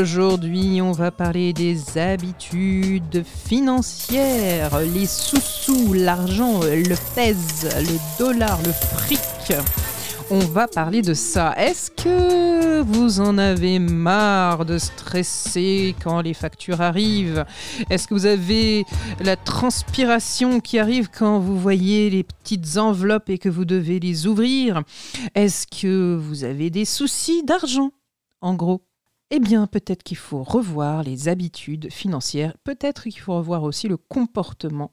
Aujourd'hui on va parler des habitudes financières, les sous-sous, l'argent, le pèse, le dollar, le fric on va parler de ça. Est-ce que vous en avez marre de stresser quand les factures arrivent? Est-ce que vous avez la transpiration qui arrive quand vous voyez les petites enveloppes et que vous devez les ouvrir? Est-ce que vous avez des soucis d'argent En gros? Eh bien, peut-être qu'il faut revoir les habitudes financières, peut-être qu'il faut revoir aussi le comportement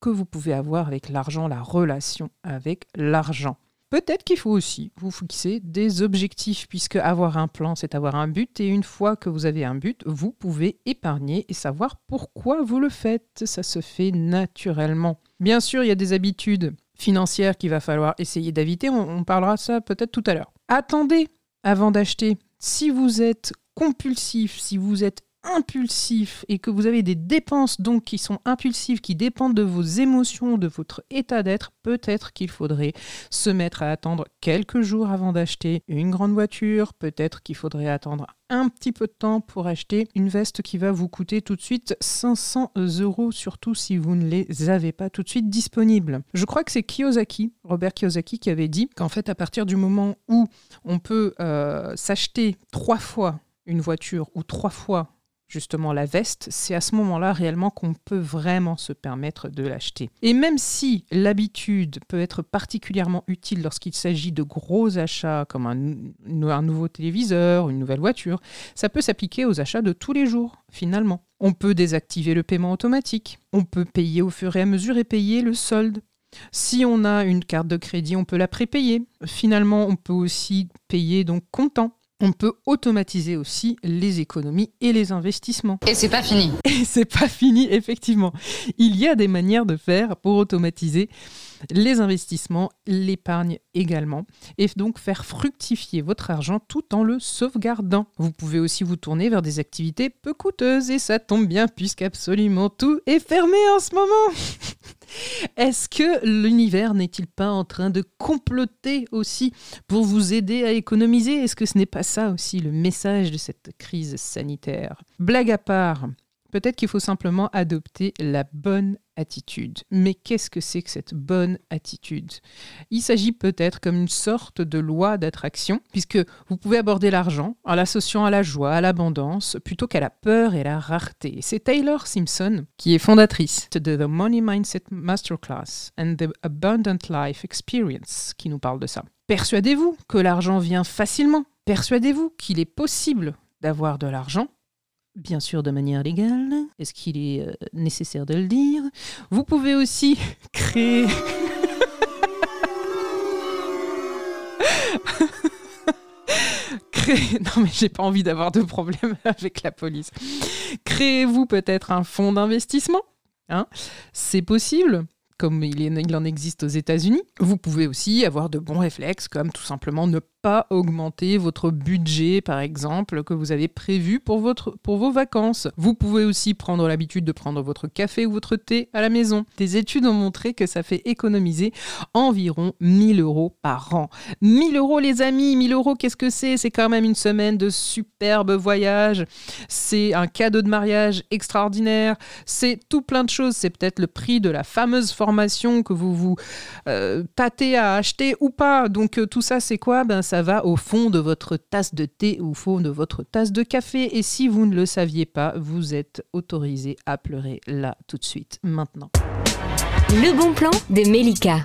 que vous pouvez avoir avec l'argent, la relation avec l'argent. Peut-être qu'il faut aussi vous fixer des objectifs, puisque avoir un plan, c'est avoir un but, et une fois que vous avez un but, vous pouvez épargner et savoir pourquoi vous le faites. Ça se fait naturellement. Bien sûr, il y a des habitudes financières qu'il va falloir essayer d'éviter. On, parlera de ça peut-être tout à l'heure. Attendez avant d'acheter. Si vous êtes compulsif, si vous êtes impulsif et que vous avez des dépenses donc qui sont impulsives, qui dépendent de vos émotions, de votre état d'être, peut-être qu'il faudrait se mettre à attendre quelques jours avant d'acheter une grande voiture, peut-être qu'il faudrait attendre un petit peu de temps pour acheter une veste qui va vous coûter tout de suite 500 euros, surtout si vous ne les avez pas tout de suite disponibles. Je crois que c'est Kiyosaki, Robert Kiyosaki, qui avait dit qu'en fait, à partir du moment où on peut euh, s'acheter trois fois une voiture ou trois fois justement la veste, c'est à ce moment-là réellement qu'on peut vraiment se permettre de l'acheter. Et même si l'habitude peut être particulièrement utile lorsqu'il s'agit de gros achats comme un, un, nouveau téléviseur, une nouvelle voiture, ça peut s'appliquer aux achats de tous les jours finalement. On peut désactiver le paiement automatique, on peut payer au fur et à mesure et payer le solde. Si on a une carte de crédit, on peut la prépayer. Finalement, on peut aussi payer donc comptant on peut automatiser aussi les économies et les investissements. Et c'est pas fini. Et c'est pas fini, effectivement. Il y a des manières de faire pour automatiser les investissements, l'épargne également, et donc faire fructifier votre argent tout en le sauvegardant. Vous pouvez aussi vous tourner vers des activités peu coûteuses, et ça tombe bien puisqu'absolument tout est fermé en ce moment. Est-ce que l'univers n'est-il pas en train de comploter aussi pour vous aider à économiser? Est-ce que ce n'est pas ça aussi le message de cette crise sanitaire? Blague à part, peut-être qu'il faut simplement adopter la bonne attitude. Mais qu'est-ce que c'est que cette bonne attitude? Il s'agit peut-être comme une sorte de loi d'attraction, puisque vous pouvez aborder l'argent en l'associant à la joie, à l'abondance, plutôt qu'à la peur et la rareté. C'est Taylor Simpson qui est fondatrice de The Money Mindset Masterclass and the Abundant Life Experience qui nous parle de ça. Persuadez-vous que l'argent vient facilement. Persuadez-vous qu'il est possible d'avoir de l'argent bien sûr de manière légale. Est-ce qu'il est, euh, nécessaire de le dire? Vous pouvez aussi créer... Non mais j'ai pas envie d'avoir de problème avec la police. Créez-vous peut-être un fonds d'investissement? Hein? C'est possible comme il, il, en existe aux États-Unis. Vous pouvez aussi avoir de bons réflexes, comme tout simplement ne pas augmenter votre budget, par exemple, que vous avez prévu pour, votre, pour vos vacances. Vous pouvez aussi prendre l'habitude de prendre votre café ou votre thé à la maison. Des études ont montré que ça fait économiser environ 1000 euros par an. 1000 euros, les amis, 1000 euros, qu'est-ce que c'est? C'est quand même une semaine de superbes voyages. C'est un cadeau de mariage extraordinaire. C'est tout plein de choses. C'est peut-être le prix de la fameuse formation que vous vous euh, tâtez à acheter ou pas. Donc euh, tout ça, c'est quoi? Ben, ça va au fond de votre tasse de thé ou au fond de votre tasse de café. Et si vous ne le saviez pas, vous êtes autorisé à pleurer là tout de suite, maintenant. Le bon plan de Melika.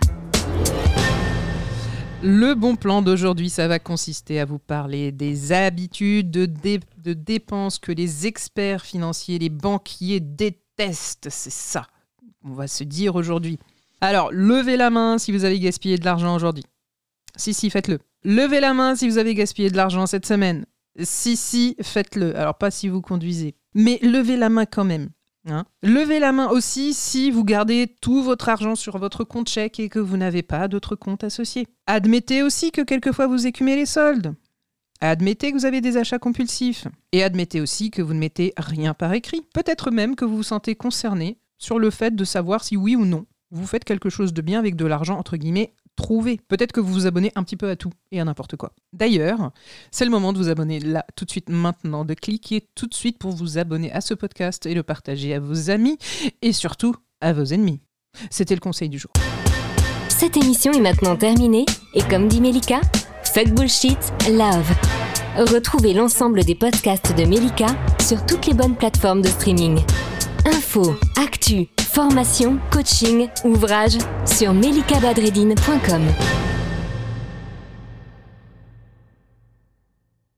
Le bon plan d'aujourd'hui, ça va consister à vous parler des habitudes de, de dépenses que les experts financiers, les banquiers détestent. C'est ça, on va se dire aujourd'hui. Alors, levez la main si vous avez gaspillé de l'argent aujourd'hui. Si, si, faites-le. Levez la main si vous avez gaspillé de l'argent cette semaine. Si, si, faites-le. Alors, pas si vous conduisez. Mais levez la main quand même. Hein Levez la main aussi si vous gardez tout votre argent sur votre compte chèque et que vous n'avez pas d'autres comptes associés. Admettez aussi que quelquefois vous écumez les soldes. Admettez que vous avez des achats compulsifs. Et admettez aussi que vous ne mettez rien par écrit. Peut-être même que vous vous sentez concerné sur le fait de savoir si oui ou non vous faites quelque chose de bien avec de l'argent entre guillemets trouver. Peut-être que vous vous abonnez un petit peu à tout et à n'importe quoi. D'ailleurs, c'est le moment de vous abonner là, tout de suite, maintenant, de cliquer tout de suite pour vous abonner à ce podcast et le partager à vos amis et surtout à vos ennemis. C'était le conseil du jour. Cette émission est maintenant terminée et comme dit Melika, fuck bullshit, love. Retrouvez l'ensemble des podcasts de Melika sur toutes les bonnes plateformes de streaming. Info, actu, formation, coaching, ouvrage sur melikabadredine.com.